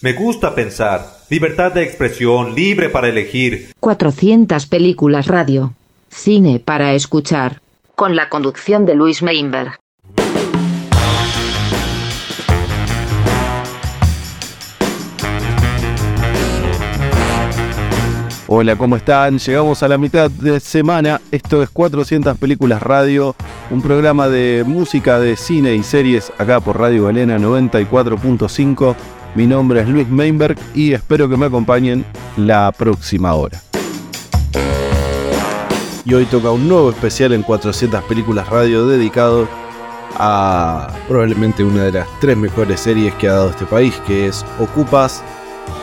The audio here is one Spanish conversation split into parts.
Me gusta pensar. Libertad de expresión, libre para elegir. 400 películas radio. Cine para escuchar. Con la conducción de Luis Meinberg. Hola, ¿cómo están? Llegamos a la mitad de semana. Esto es 400 Películas Radio, un programa de música de cine y series acá por Radio Galena 94.5. Mi nombre es Luis Meinberg y espero que me acompañen la próxima hora. Y hoy toca un nuevo especial en 400 Películas Radio dedicado a probablemente una de las tres mejores series que ha dado este país, que es Ocupas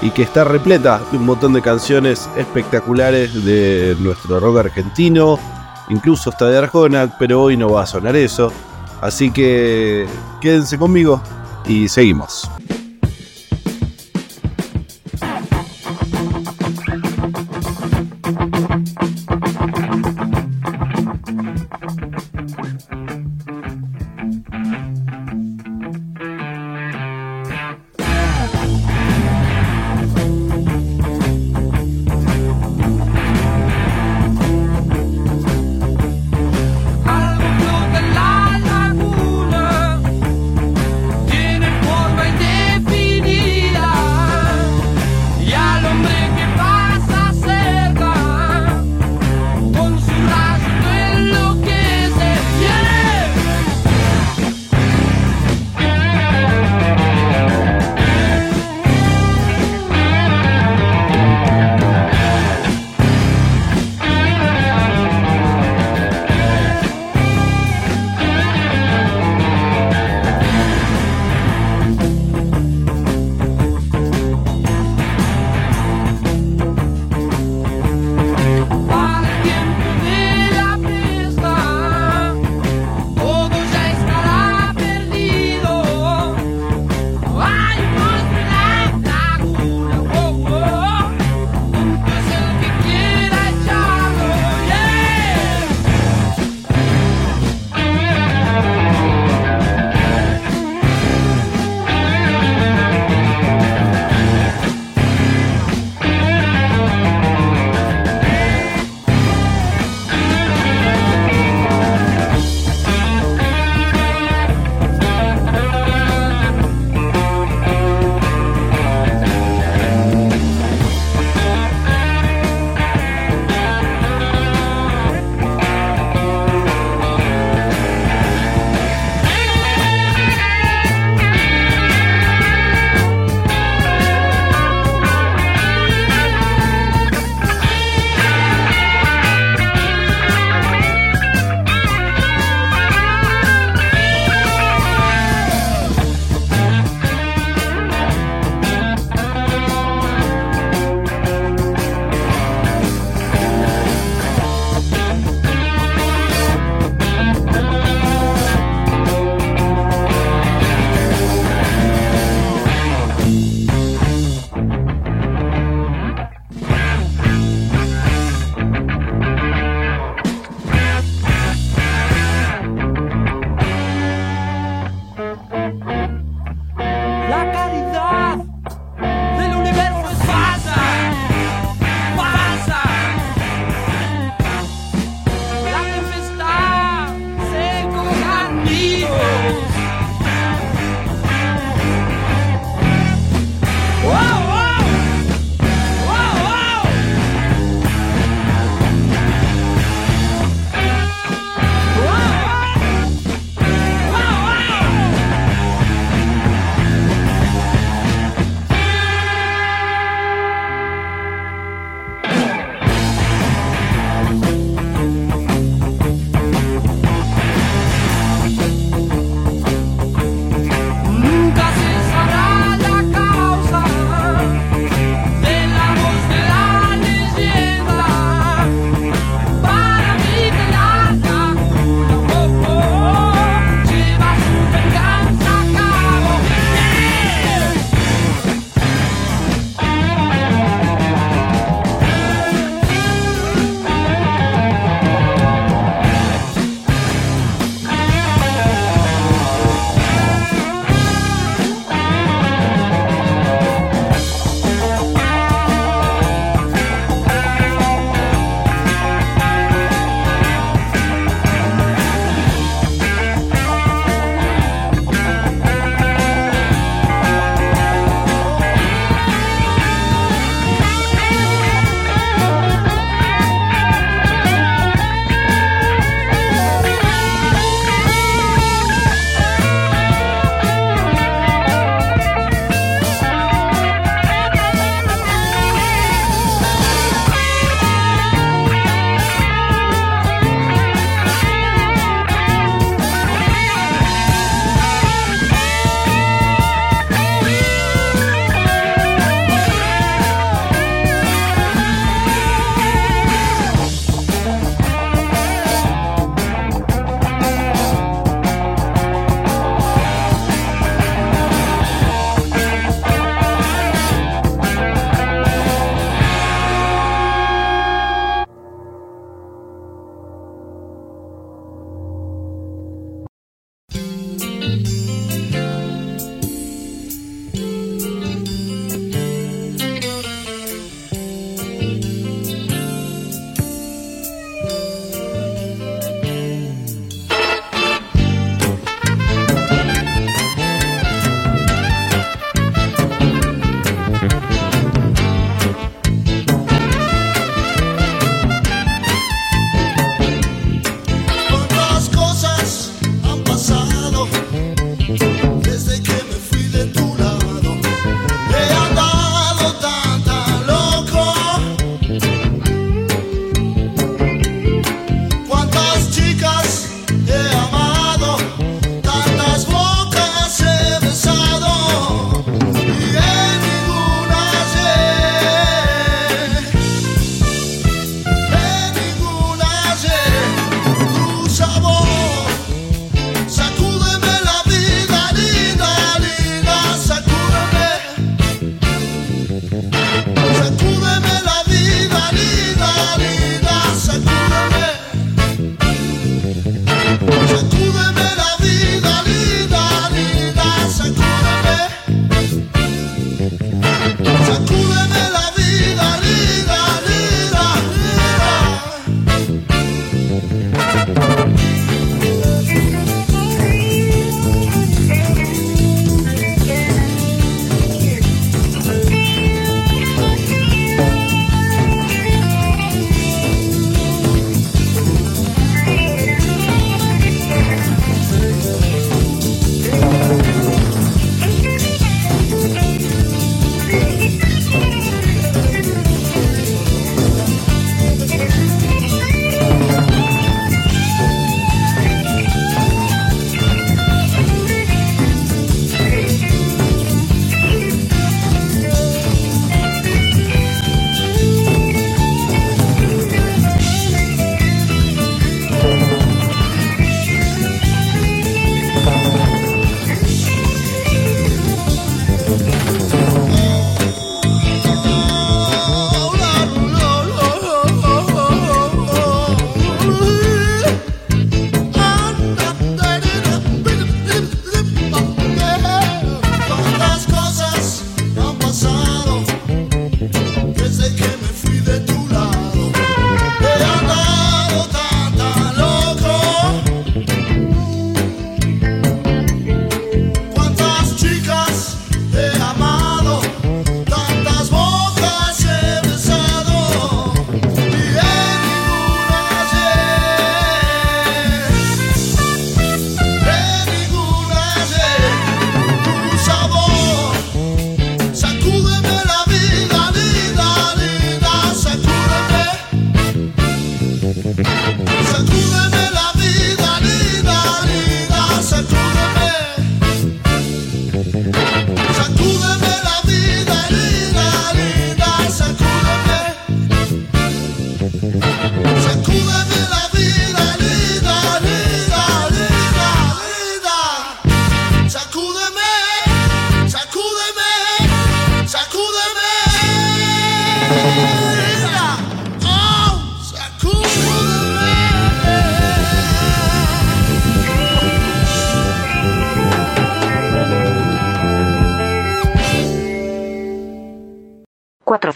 y que está repleta de un montón de canciones espectaculares de nuestro rock argentino, incluso hasta de Arjona, pero hoy no va a sonar eso. Así que quédense conmigo y seguimos.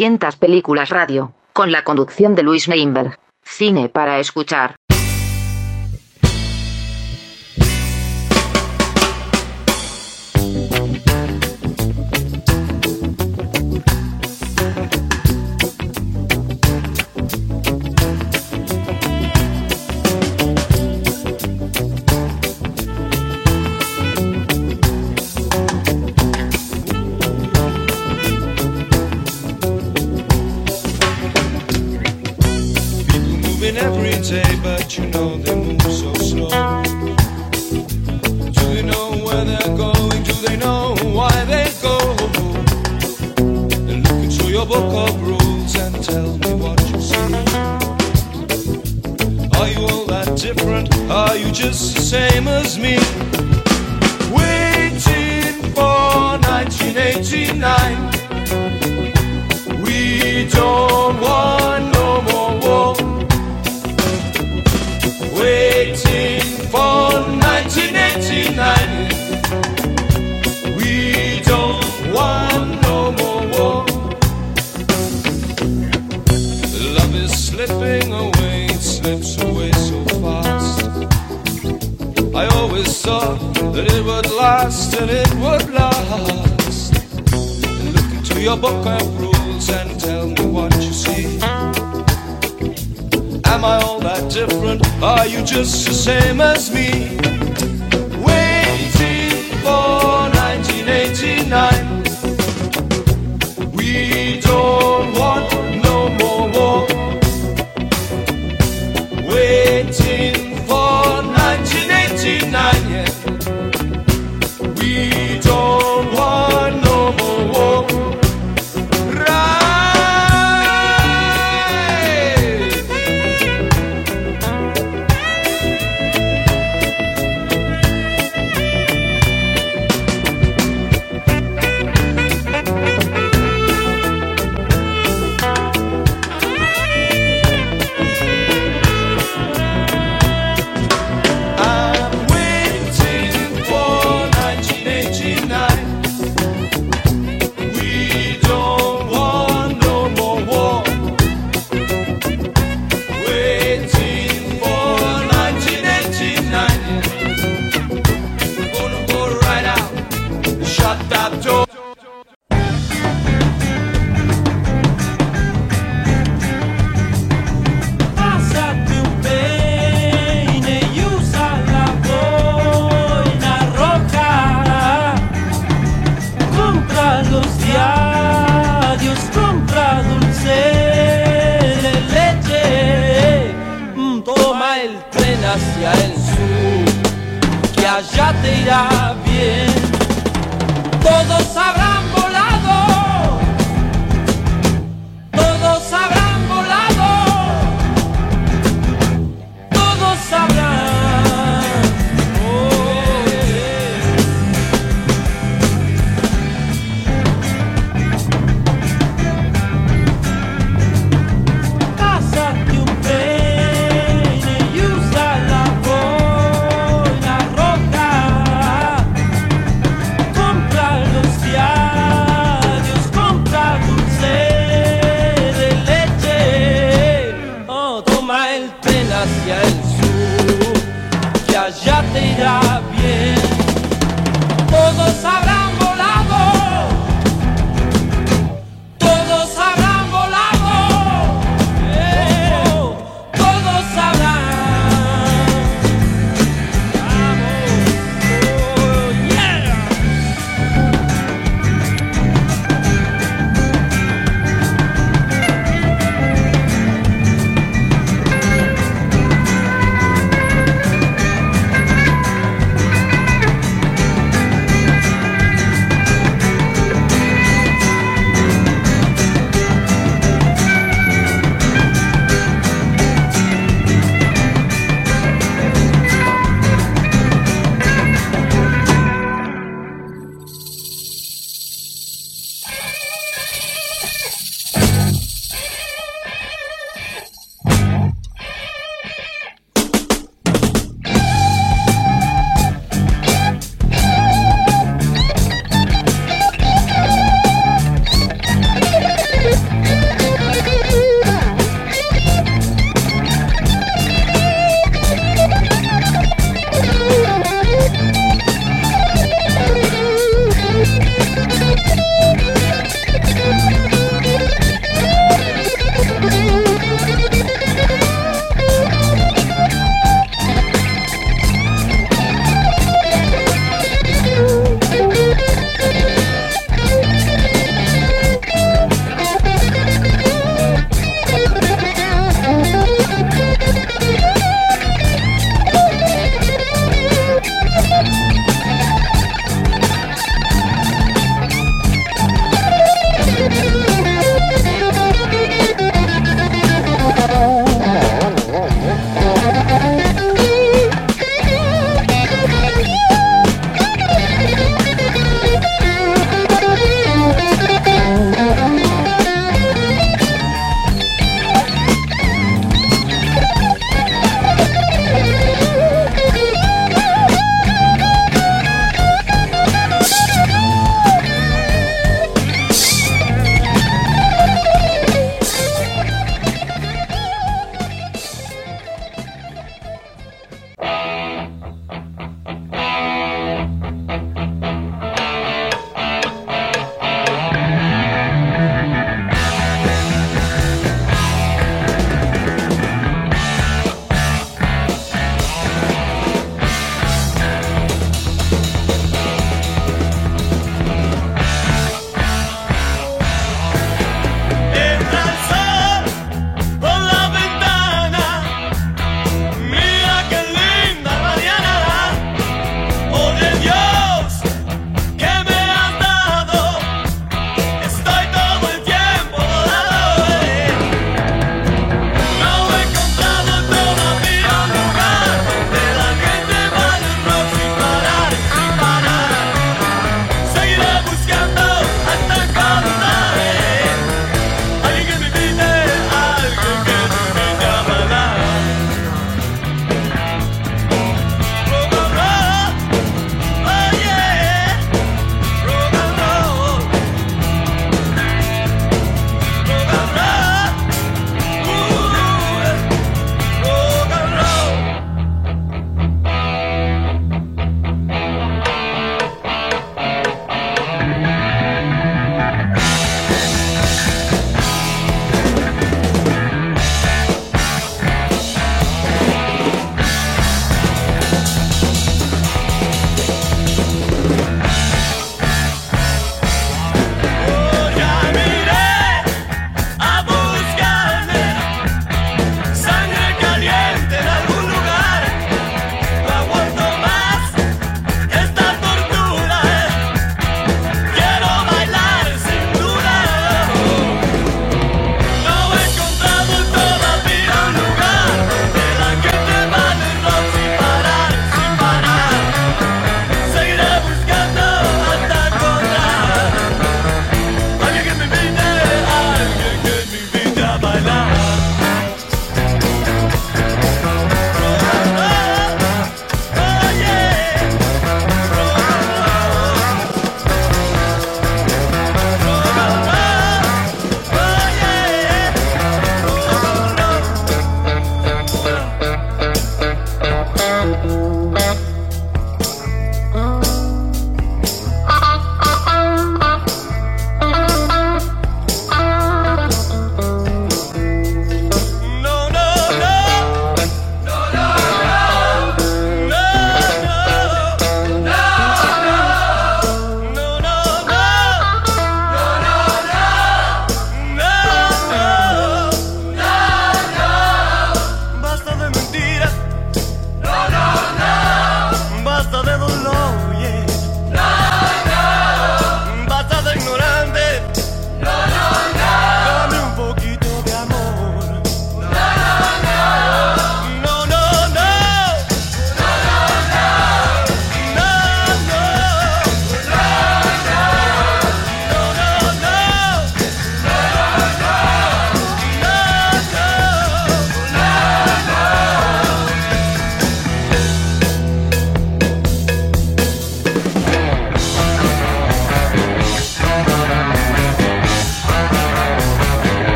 400 películas radio, con la conducción de Luis Meinberg. Cine para escuchar. People every day, but you know they move so slow. Do they know where they're going? Do they know why they go? Then look into your book of rules and tell me what you see. Are you all that different? Are you just the same as me? Waiting for 1989. We don't want last and it would last. Look into your book of rules and tell me what you see. Am I all that different? Are you just the same as me?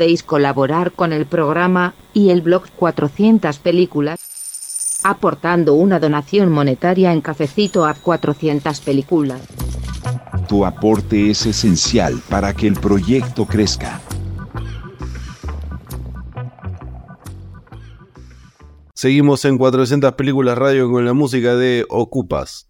podéis colaborar con el programa y el blog 400 películas aportando una donación monetaria en cafecito a 400 películas. Tu aporte es esencial para que el proyecto crezca. Seguimos en 400 películas radio con la música de Ocupas.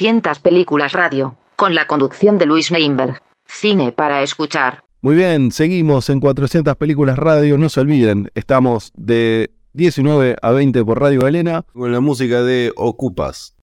400 películas radio, con la conducción de Luis Neinberg. Cine para escuchar. Muy bien, seguimos en 400 películas radio. No se olviden, estamos de 19 a 20 por Radio Galena con la música de Ocupas.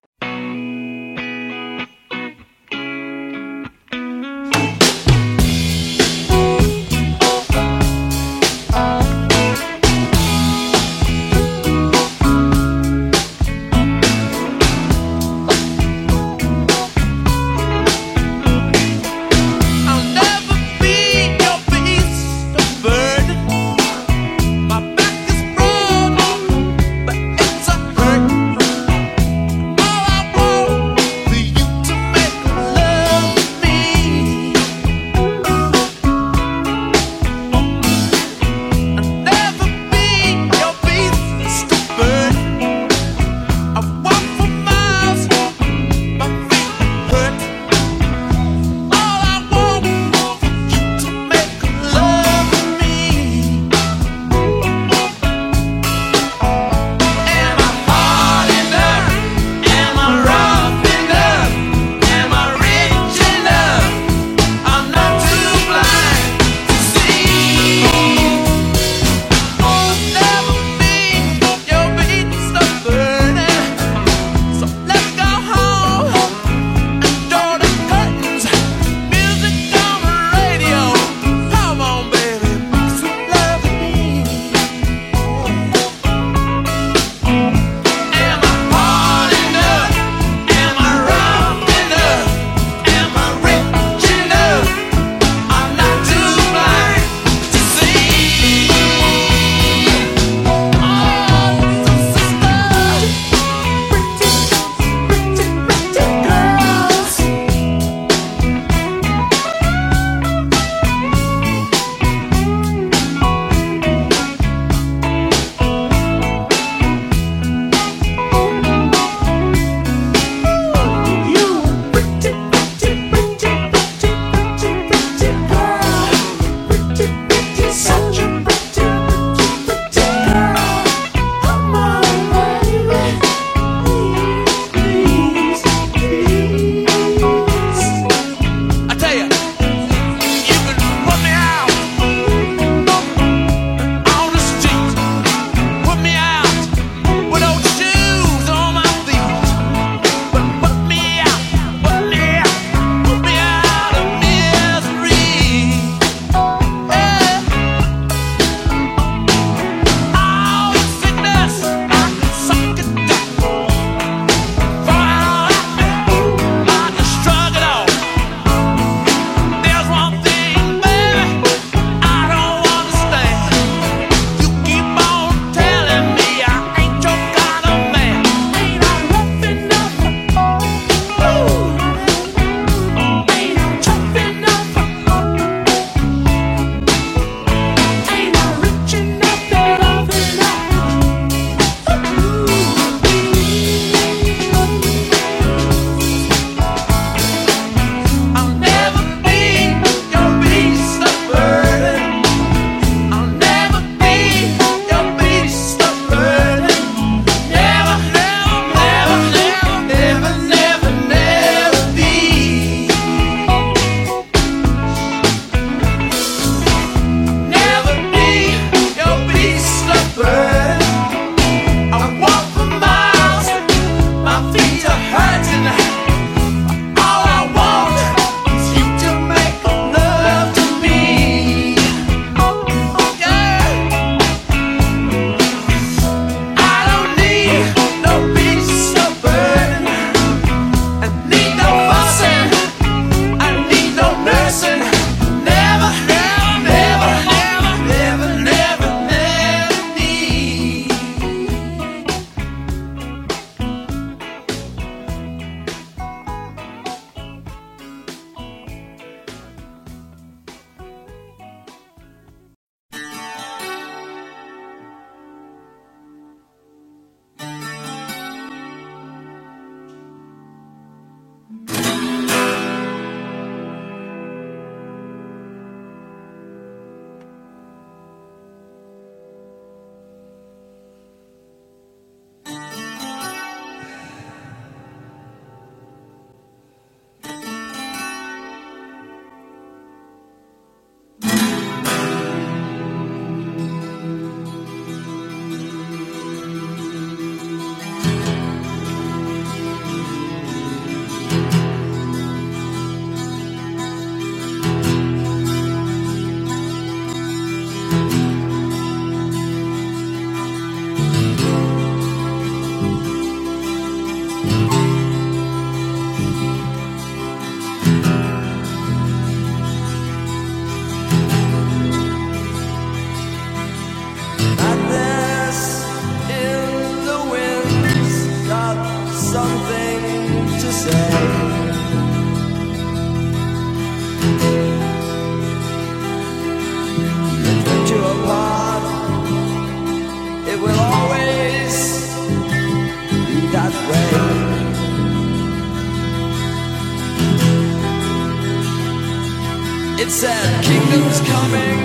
Said, Kingdom's coming,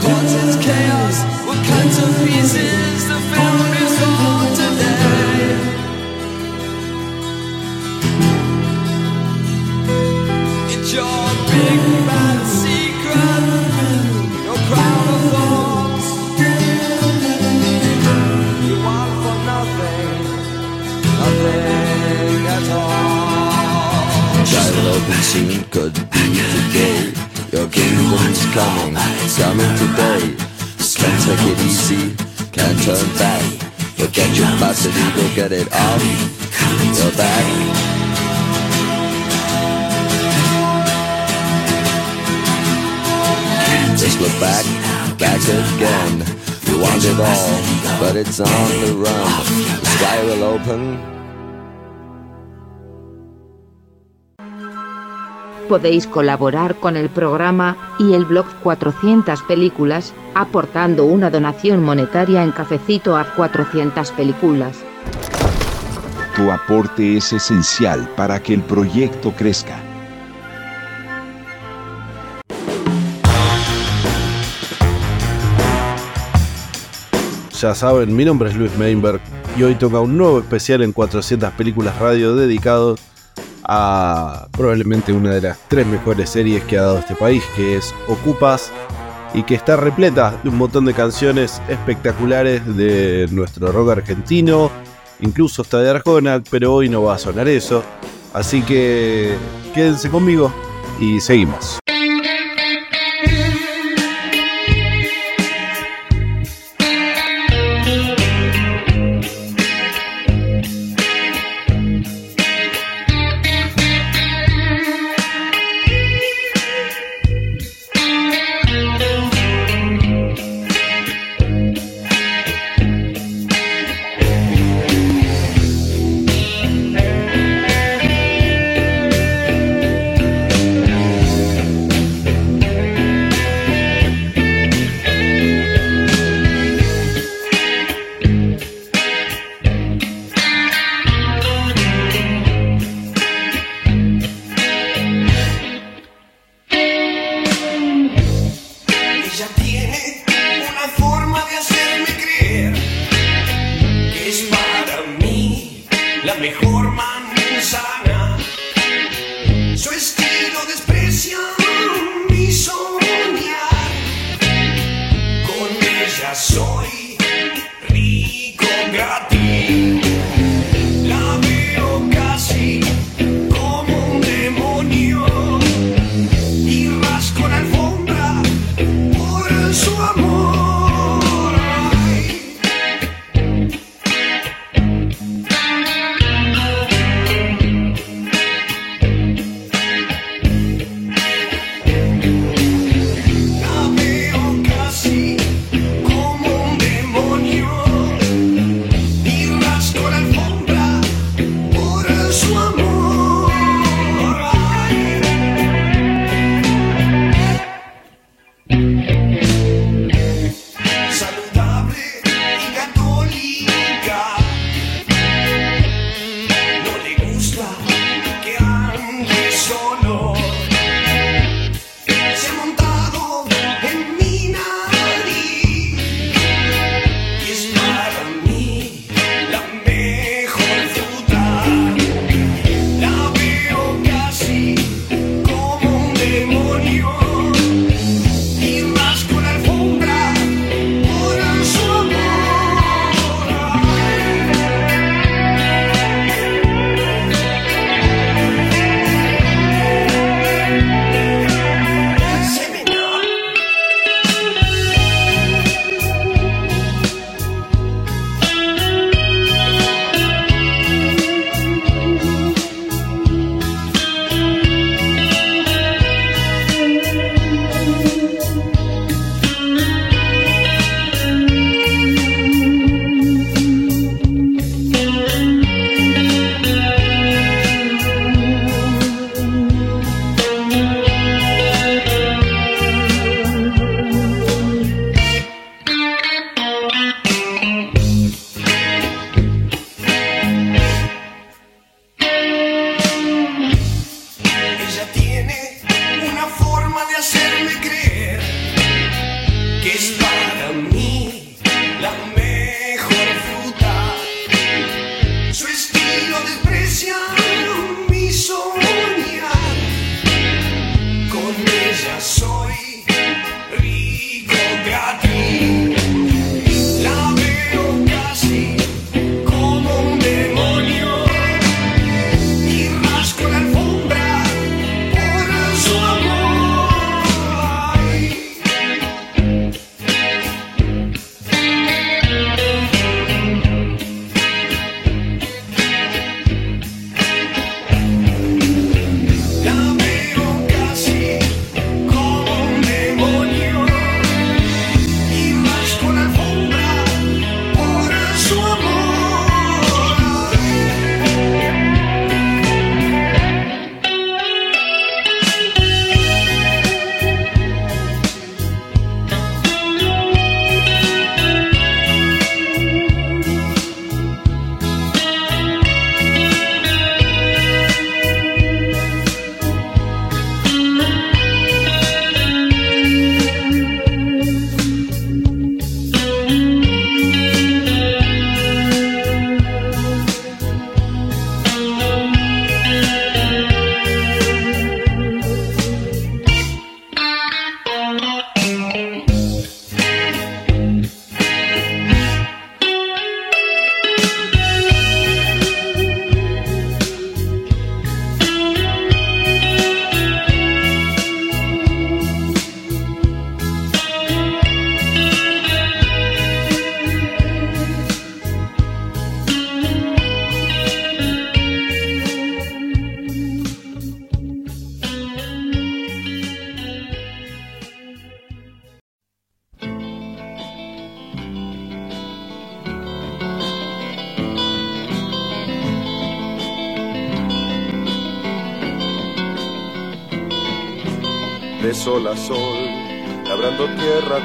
cause it's chaos. What kinds of pieces the film back. Just look back, back again. You want it all, but it's on the run. The sky will open. Podéis colaborar con el programa y el blog 400 películas aportando una donación monetaria en cafecito a 400 películas. Tu aporte es esencial para que el proyecto crezca. Ya saben, mi nombre es Luis Meinberg y hoy toca un nuevo especial en 400 películas radio dedicado a probablemente una de las tres mejores series que ha dado este país, que es Ocupas, y que está repleta de un montón de canciones espectaculares de nuestro rock argentino, incluso hasta de Arjona, pero hoy no va a sonar eso. Así que quédense conmigo y seguimos.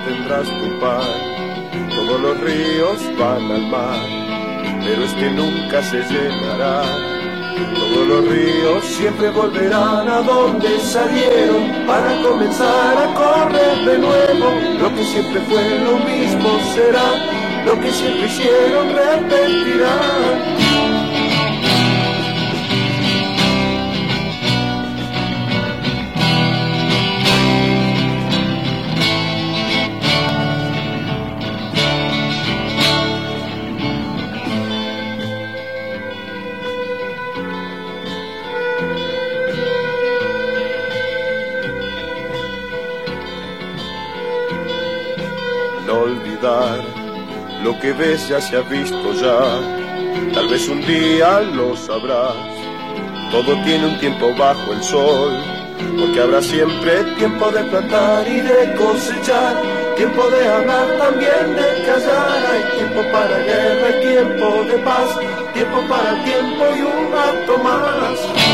Tendrás tu pan. Todos los ríos van al mar, pero este nunca se llenará. Todos los ríos siempre volverán a donde salieron para comenzar a correr de nuevo. Lo que siempre fue lo mismo será, lo que siempre hicieron repetirán. No olvidar lo que ves ya se ha visto ya. Tal vez un día lo sabrás. Todo tiene un tiempo bajo el sol, porque habrá siempre tiempo de plantar y de cosechar, tiempo de hablar también de callar. Hay tiempo para guerra, hay tiempo de paz, tiempo para tiempo y un acto más.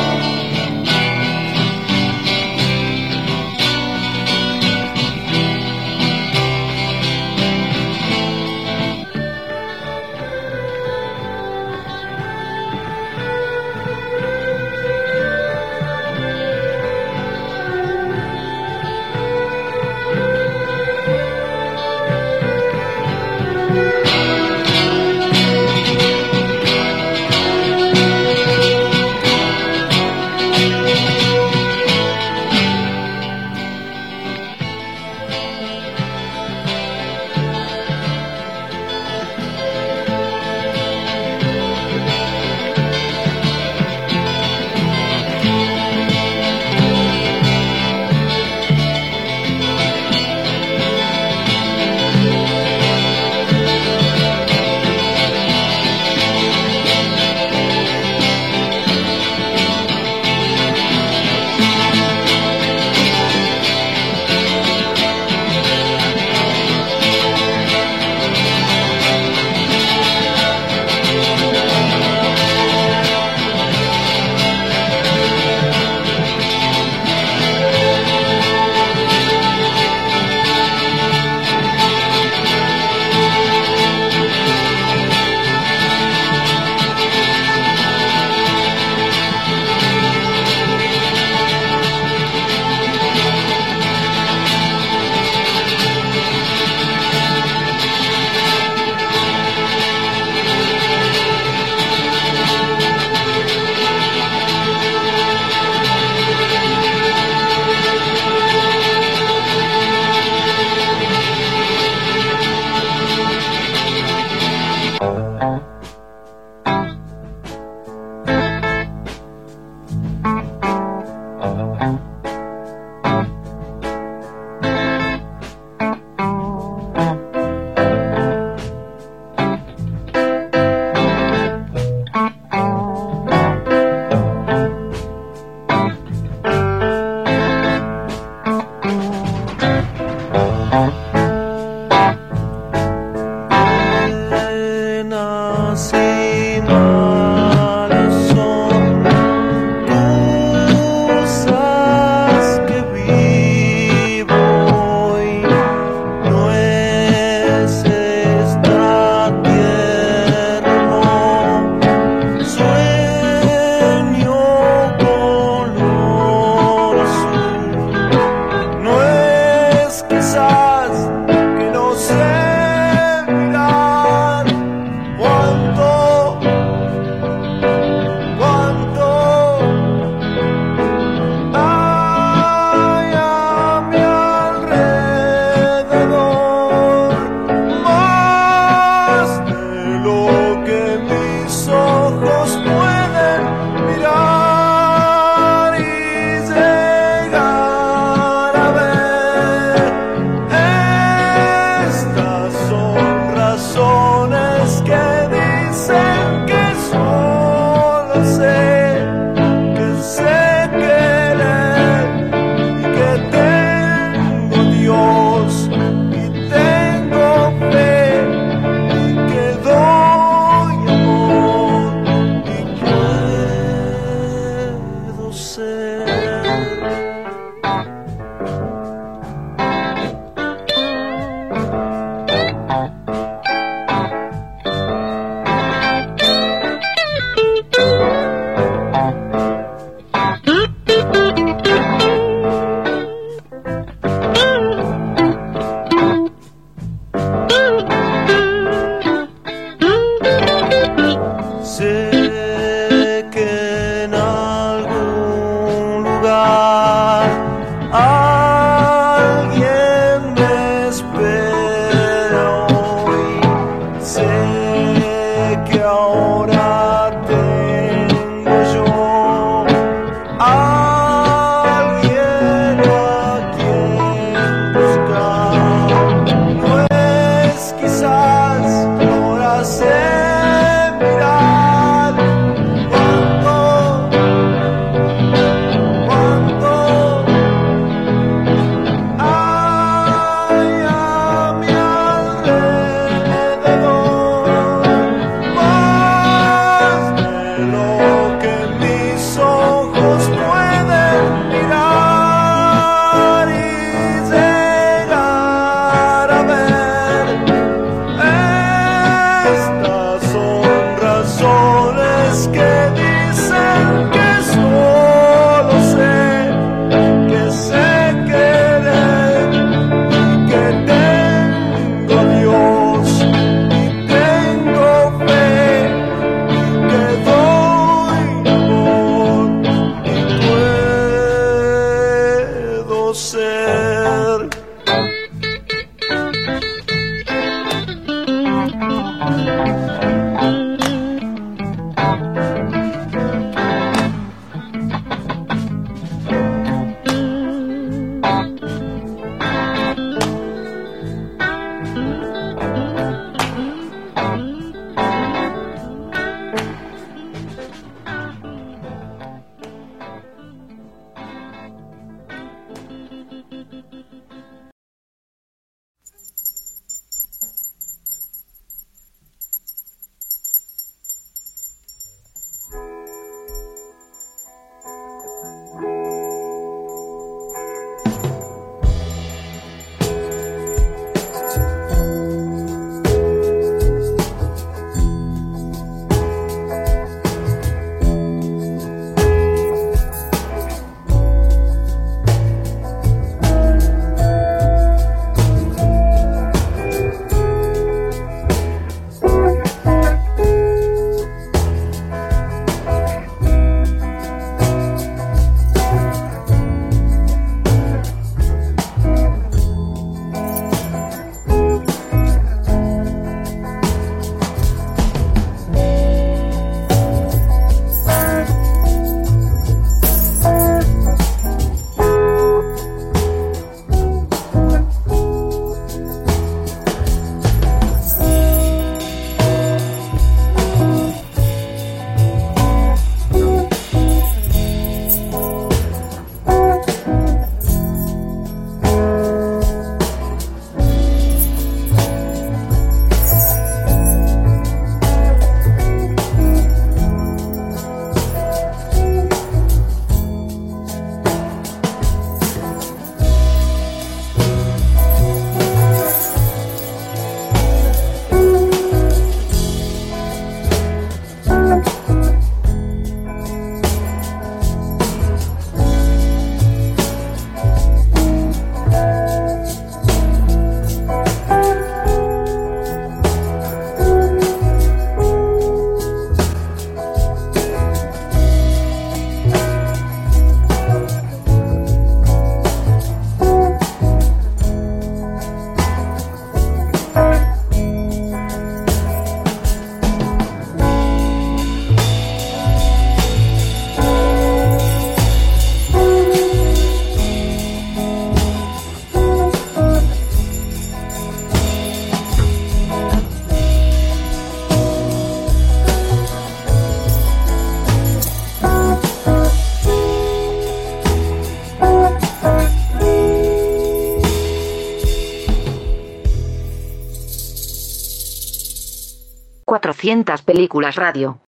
200 películas radio.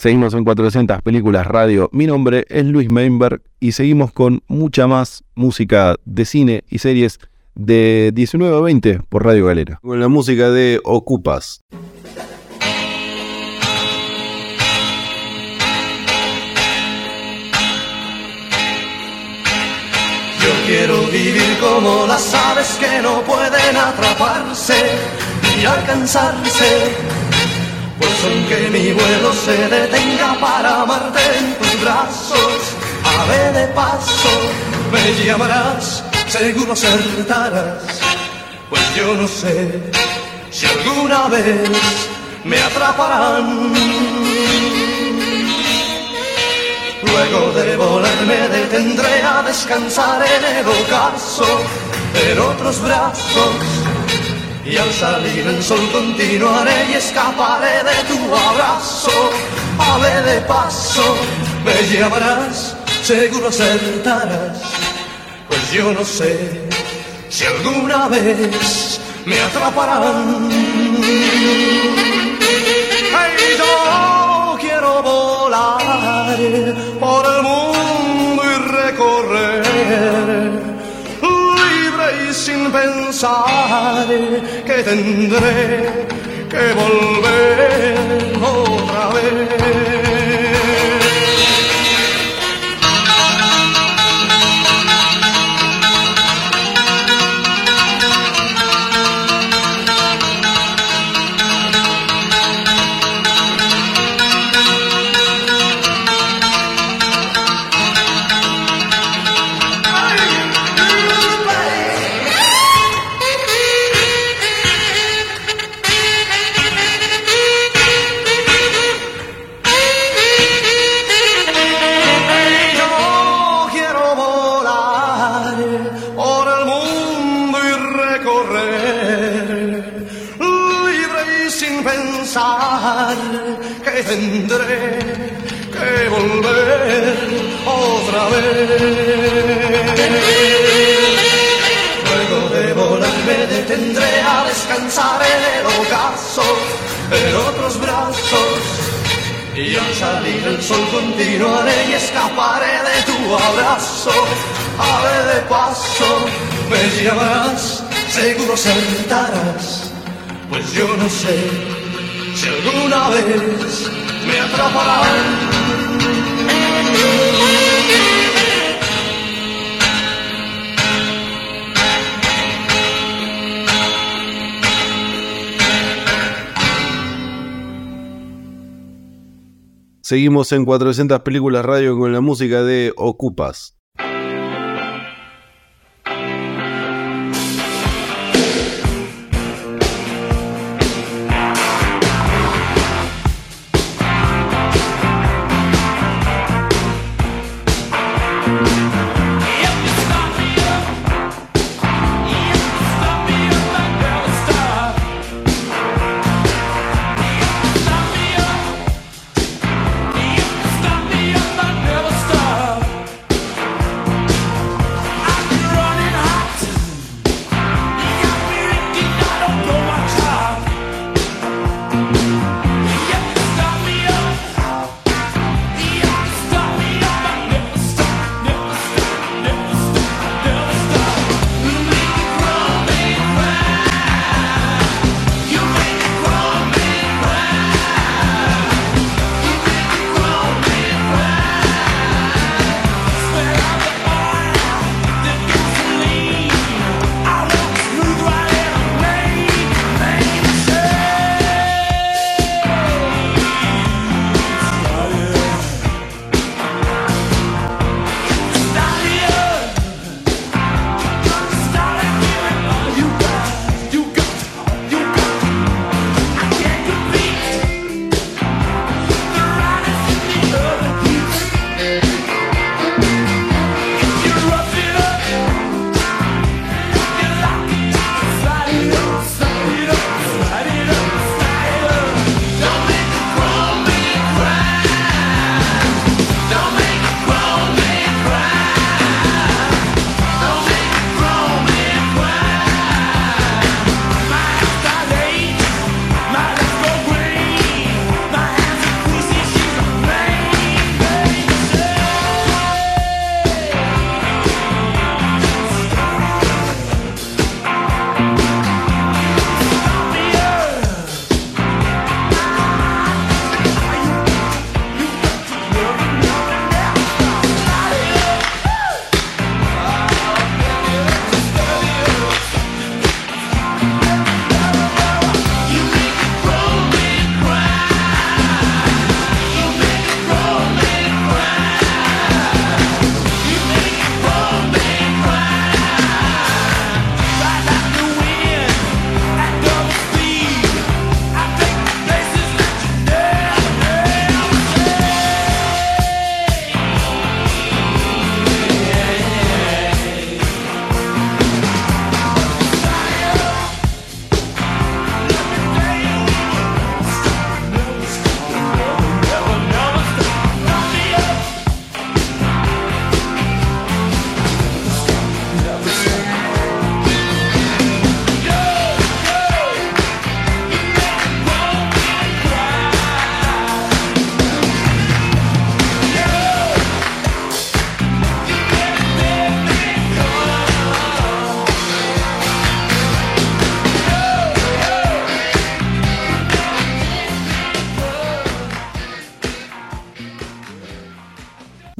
Seguimos en 400 películas radio. Mi nombre es Luis Meinberg y seguimos con mucha más música de cine y series de 19 a 20 por Radio Galera. Con la música de Ocupas. Yo quiero vivir como las aves que no pueden atraparse y alcanzarse. Pues aunque mi vuelo se detenga para amarte en tus brazos, ave de paso, me llamarás, seguro acertarás. Pues yo no sé si alguna vez me atraparán. Luego de volar me detendré a descansar en el ocaso, en otros brazos. Y al salir el sol continuaré y escaparé de tu abrazo. Ave de paso, me llamarás, seguro acertarás. Pues yo no sé si alguna vez me atraparán. Hey, yo quiero volar por el sin pensar que tendré que volver otra vez. Salir el sol continuaré y escaparé de tu abrazo. Ave de paso, me llamarás, seguro sentarás. Pues yo no sé si alguna vez me atraparán. Seguimos en 400 películas radio con la música de Ocupas.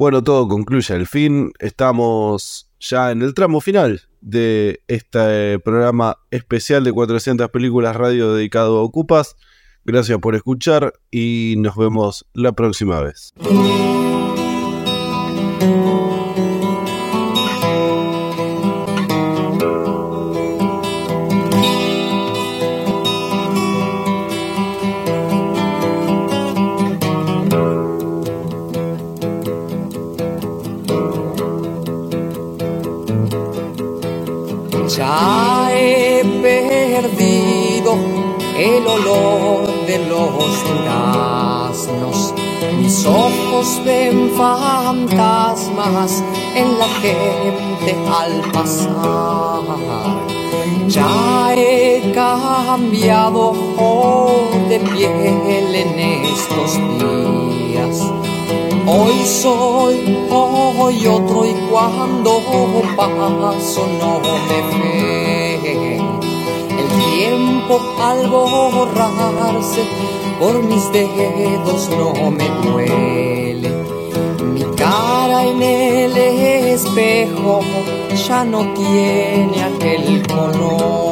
Bueno, todo concluye al fin. Estamos ya en el tramo final de este programa especial de 400 películas radio dedicado a Ocupas. Gracias por escuchar y nos vemos la próxima vez. Ya he perdido el olor de los duraznos. Mis ojos ven fantasmas en la gente al pasar. Ya he cambiado de piel en estos días. Hoy soy, hoy otro y cuando paso no me ven. El tiempo al borrarse por mis dedos no me duele. Mi cara en el espejo ya no tiene aquel color.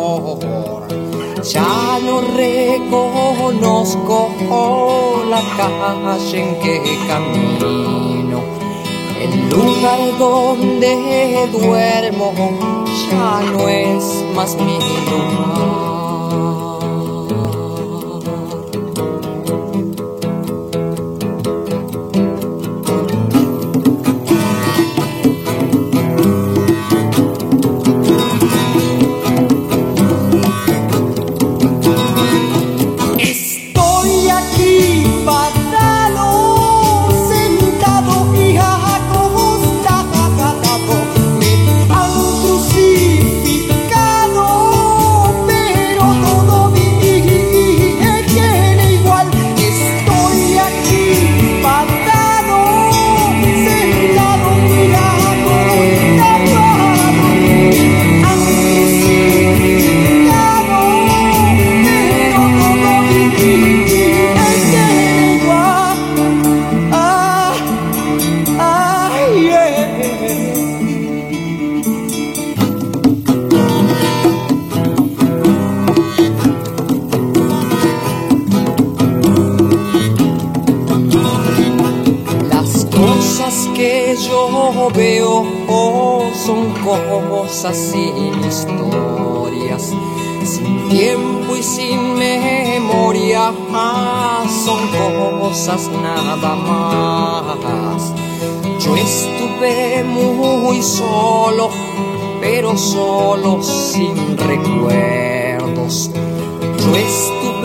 Ya no reconozco la calle en que camino. El lugar donde duermo ya no es más mi lugar.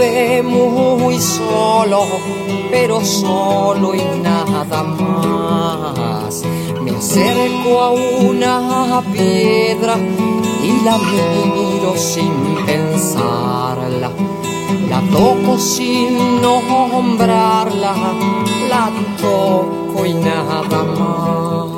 Estuve muy solo, pero solo y nada más. Me acerco a una piedra y la miro sin pensarla. La toco sin nombrarla, la toco y nada más.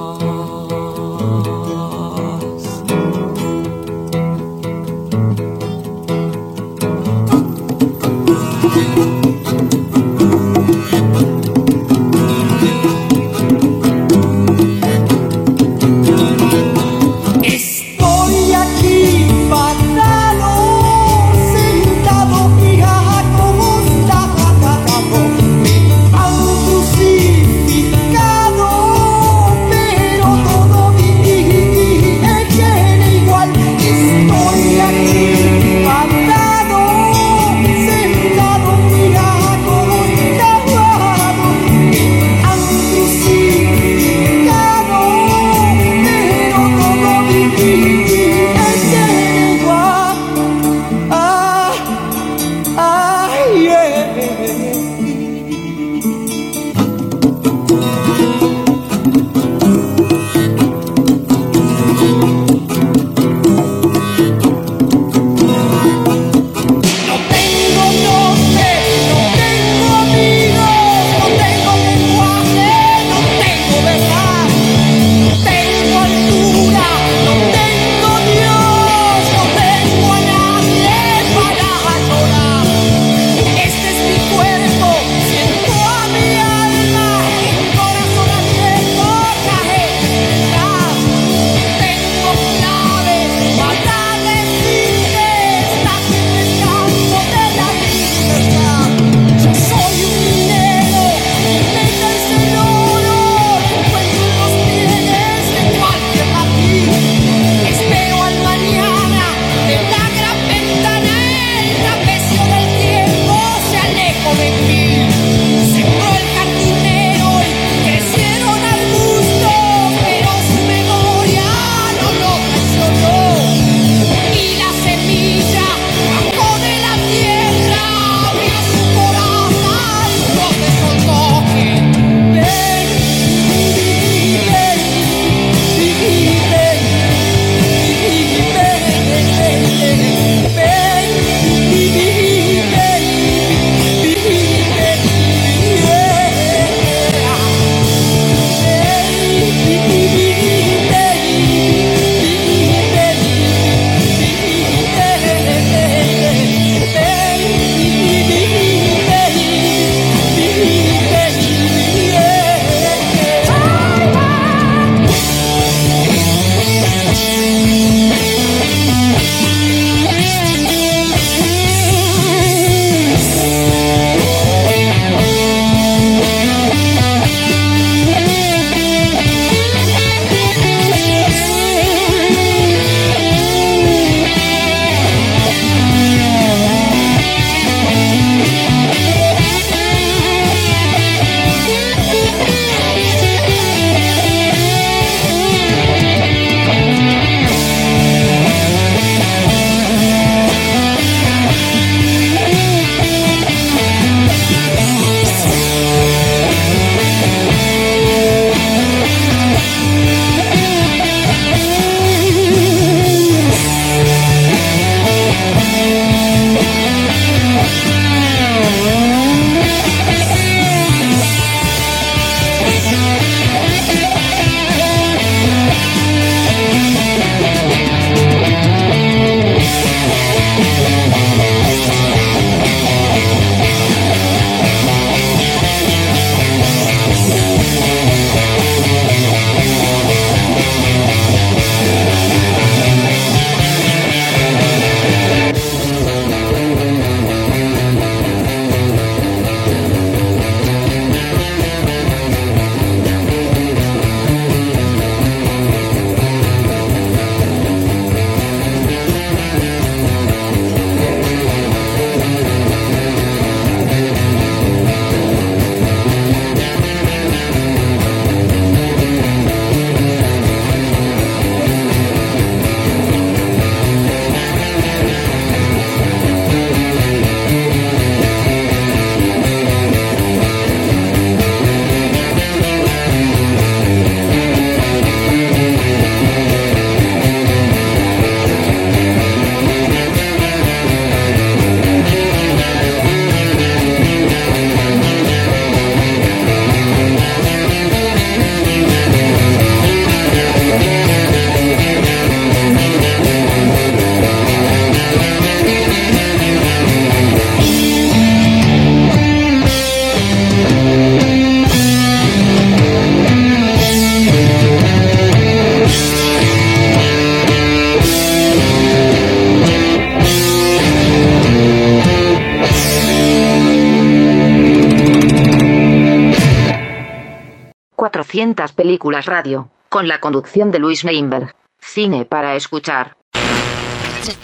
Radio, con la conducción de Luis Neinberg. Cine para escuchar.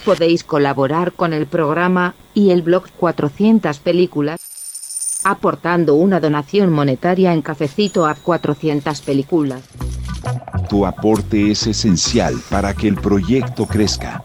Podéis colaborar con el programa y el blog 400 películas aportando una donación monetaria en cafecito a 400 películas. Tu aporte es esencial para que el proyecto crezca.